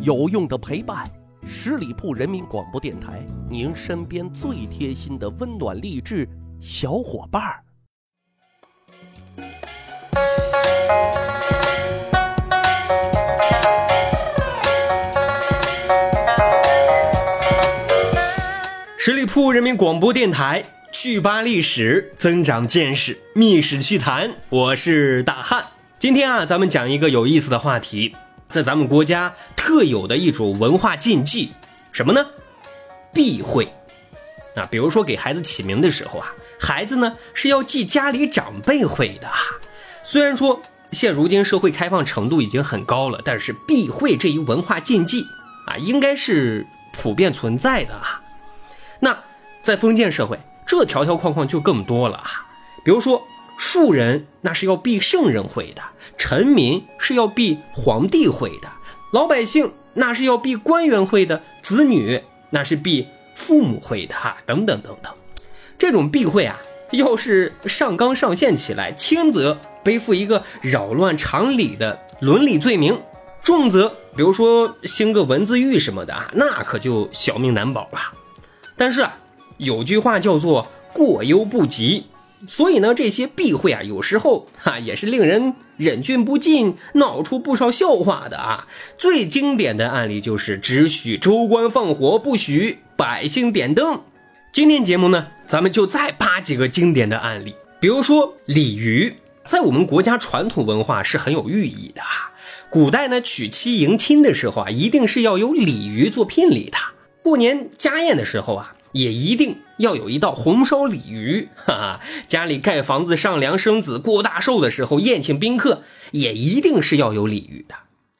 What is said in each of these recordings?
有用的陪伴，十里铺人民广播电台，您身边最贴心的温暖励志小伙伴儿。十里铺人民广播电台，趣吧历史，增长见识，密史趣谈。我是大汉。今天啊，咱们讲一个有意思的话题，在咱们国家特有的一种文化禁忌，什么呢？避讳。啊，比如说给孩子起名的时候啊，孩子呢是要记家里长辈讳的啊。虽然说现如今社会开放程度已经很高了，但是避讳这一文化禁忌啊，应该是普遍存在的啊。那在封建社会，这条条框框就更多了啊。比如说，庶人那是要避圣人讳的，臣民是要避皇帝讳的，老百姓那是要避官员讳的，子女那是避父母讳的，哈，等等等等。这种避讳啊，要是上纲上线起来，轻则背负一个扰乱常理的伦理罪名，重则比如说兴个文字狱什么的啊，那可就小命难保了。但是啊，有句话叫做过犹不及，所以呢，这些避讳啊，有时候哈也是令人忍俊不禁，闹出不少笑话的啊。最经典的案例就是只许州官放火，不许百姓点灯。今天节目呢，咱们就再扒几个经典的案例，比如说鲤鱼，在我们国家传统文化是很有寓意的啊。古代呢，娶妻迎亲的时候啊，一定是要有鲤鱼做聘礼的。过年家宴的时候啊，也一定要有一道红烧鲤鱼。哈哈，家里盖房子、上梁生子、过大寿的时候，宴请宾客也一定是要有鲤鱼的。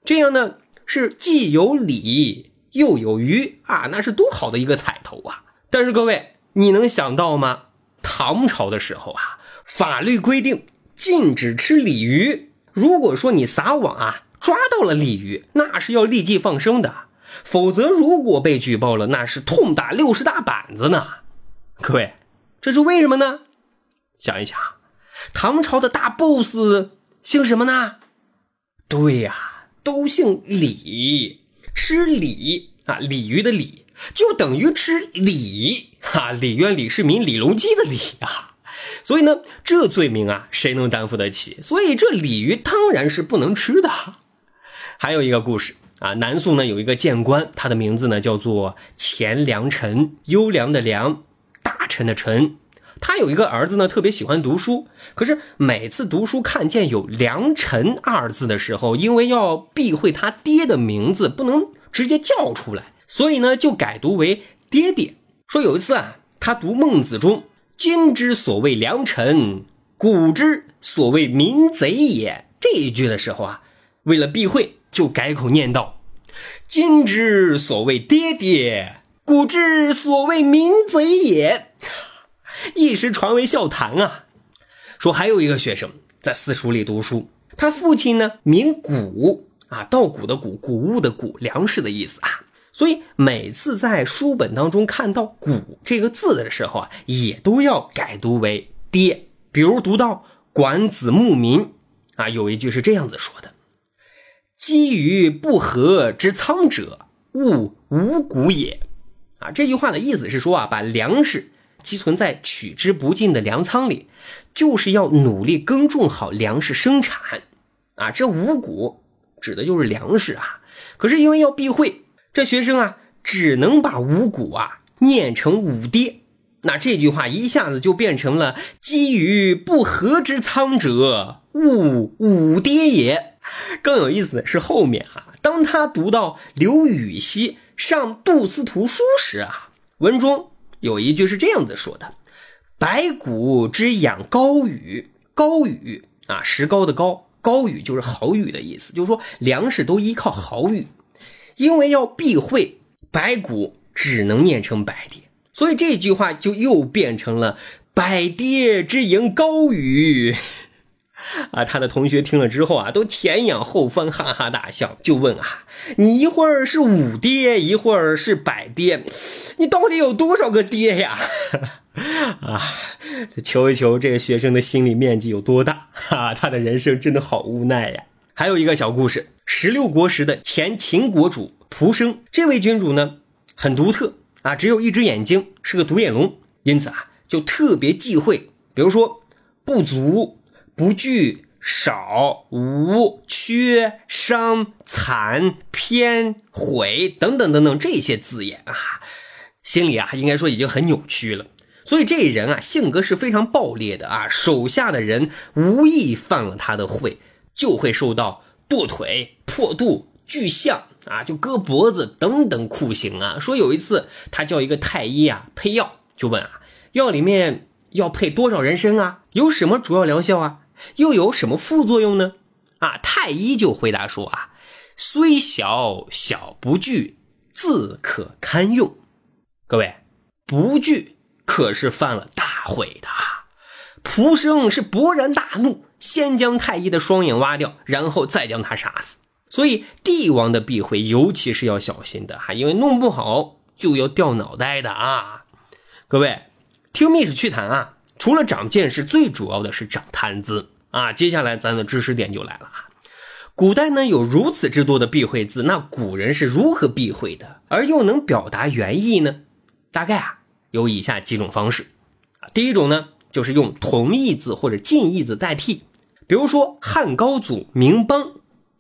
这样呢，是既有礼又有鱼啊，那是多好的一个彩头啊！但是各位，你能想到吗？唐朝的时候啊，法律规定禁止吃鲤鱼。如果说你撒网啊，抓到了鲤鱼，那是要立即放生的。否则，如果被举报了，那是痛打六十大板子呢。各位，这是为什么呢？想一想，唐朝的大 boss 姓什么呢？对呀，都姓李，吃鲤啊，鲤鱼的鲤就等于吃李哈，李渊、李世民、李隆基的李啊。所以呢，这罪名啊，谁能担负得起？所以这鲤鱼当然是不能吃的。还有一个故事。啊，南宋呢有一个谏官，他的名字呢叫做钱良臣，优良的良，臣的臣。他有一个儿子呢，特别喜欢读书，可是每次读书看见有良臣二字的时候，因为要避讳他爹的名字，不能直接叫出来，所以呢就改读为爹爹。说有一次啊，他读孟子中“今之所谓良臣，古之所谓民贼也”这一句的时候啊，为了避讳。就改口念道：“今之所谓爹爹，古之所谓民贼也。”一时传为笑谈啊。说还有一个学生在私塾里读书，他父亲呢名谷啊，稻谷的谷，谷物的谷，粮食的意思啊。所以每次在书本当中看到“谷”这个字的时候啊，也都要改读为“爹”。比如读到《管子·牧民》啊，有一句是这样子说的。积于不和之仓者，勿五谷也。啊，这句话的意思是说啊，把粮食积存在取之不尽的粮仓里，就是要努力耕种好粮食生产。啊，这五谷指的就是粮食啊。可是因为要避讳，这学生啊，只能把五谷啊念成五爹。那这句话一下子就变成了积于不和之仓者，勿五爹也。更有意思的是后面啊，当他读到刘禹锡上杜司徒书时啊，文中有一句是这样子说的：“百谷之养高雨，高雨啊，石膏的高，高雨就是好雨的意思，就是说粮食都依靠好雨，因为要避讳百谷，只能念成百爹，所以这句话就又变成了百爹之营高雨。” 啊，他的同学听了之后啊，都前仰后翻，哈哈大笑，就问啊：“你一会儿是五爹，一会儿是百爹，你到底有多少个爹呀？” 啊，求一求这个学生的心理面积有多大？哈，他的人生真的好无奈呀。还有一个小故事，十六国时的前秦国主蒲生，这位君主呢很独特啊，只有一只眼睛，是个独眼龙，因此啊就特别忌讳，比如说不足、不惧、少、无、缺、伤、残、偏、毁等等等等这些字眼啊，心里啊应该说已经很扭曲了。所以这人啊性格是非常暴烈的啊，手下的人无意犯了他的讳。就会受到剁腿、破肚、锯象啊，就割脖子等等酷刑啊。说有一次他叫一个太医啊配药，就问啊，药里面要配多少人参啊？有什么主要疗效啊？又有什么副作用呢？啊，太医就回答说啊，虽小小不惧，自可堪用。各位，不惧可是犯了大悔的。蒲生是勃然大怒。先将太医的双眼挖掉，然后再将他杀死。所以帝王的避讳，尤其是要小心的哈，因为弄不好就要掉脑袋的啊！各位听密史趣谈啊，除了长见识，最主要的是长谈资啊。接下来咱的知识点就来了啊！古代呢有如此之多的避讳字，那古人是如何避讳的，而又能表达原意呢？大概啊有以下几种方式啊。第一种呢，就是用同义字或者近义字代替。比如说汉高祖名邦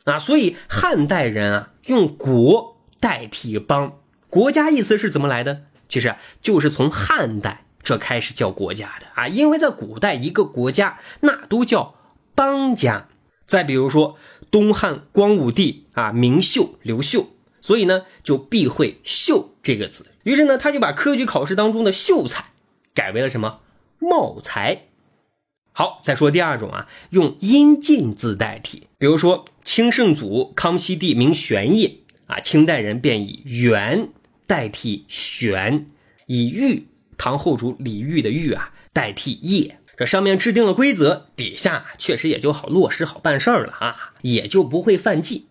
啊，所以汉代人啊用国代替邦，国家意思是怎么来的？其实就是从汉代这开始叫国家的啊，因为在古代一个国家那都叫邦家。再比如说东汉光武帝啊明秀刘秀，所以呢就避讳秀这个字，于是呢他就把科举考试当中的秀才改为了什么茂才。好，再说第二种啊，用音近字代替，比如说清圣祖康熙帝名玄烨啊，清代人便以元代替玄，以玉唐后主李煜的煜啊代替业，这上面制定了规则，底下确实也就好落实好办事儿了啊，也就不会犯忌。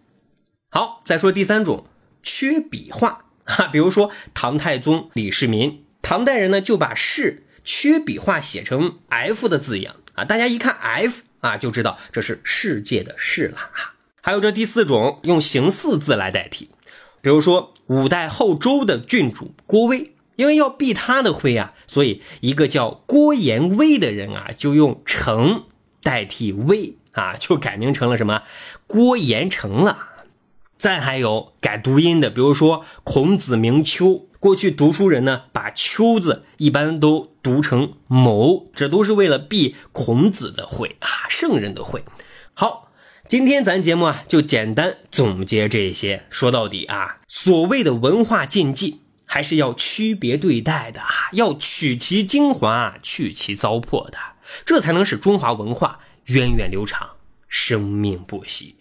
好，再说第三种缺笔画 啊，比如说唐太宗李世民，唐代人呢就把世缺笔画写成 F 的字样。啊，大家一看 F 啊，就知道这是世界的世了啊。还有这第四种，用形似字来代替，比如说五代后周的郡主郭威，因为要避他的讳啊，所以一个叫郭延威的人啊，就用成代替威啊，就改名成了什么郭延成了。再还有改读音的，比如说孔子名丘。过去读书人呢，把“秋”字一般都读成“谋”，这都是为了避孔子的讳啊，圣人的讳。好，今天咱节目啊，就简单总结这些。说到底啊，所谓的文化禁忌，还是要区别对待的啊，要取其精华，去其糟粕的，这才能使中华文化源远流长，生命不息。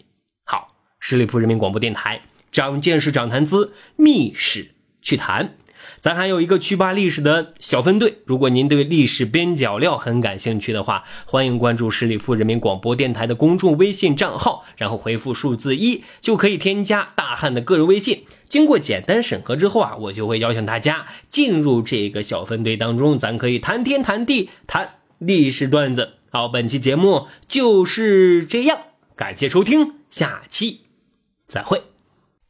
好，十里铺人民广播电台，长见识，长谈资，密室。去谈，咱还有一个趣吧历史的小分队。如果您对历史边角料很感兴趣的话，欢迎关注十里铺人民广播电台的公众微信账号，然后回复数字一，就可以添加大汉的个人微信。经过简单审核之后啊，我就会邀请大家进入这个小分队当中，咱可以谈天谈地谈历史段子。好，本期节目就是这样，感谢收听，下期再会。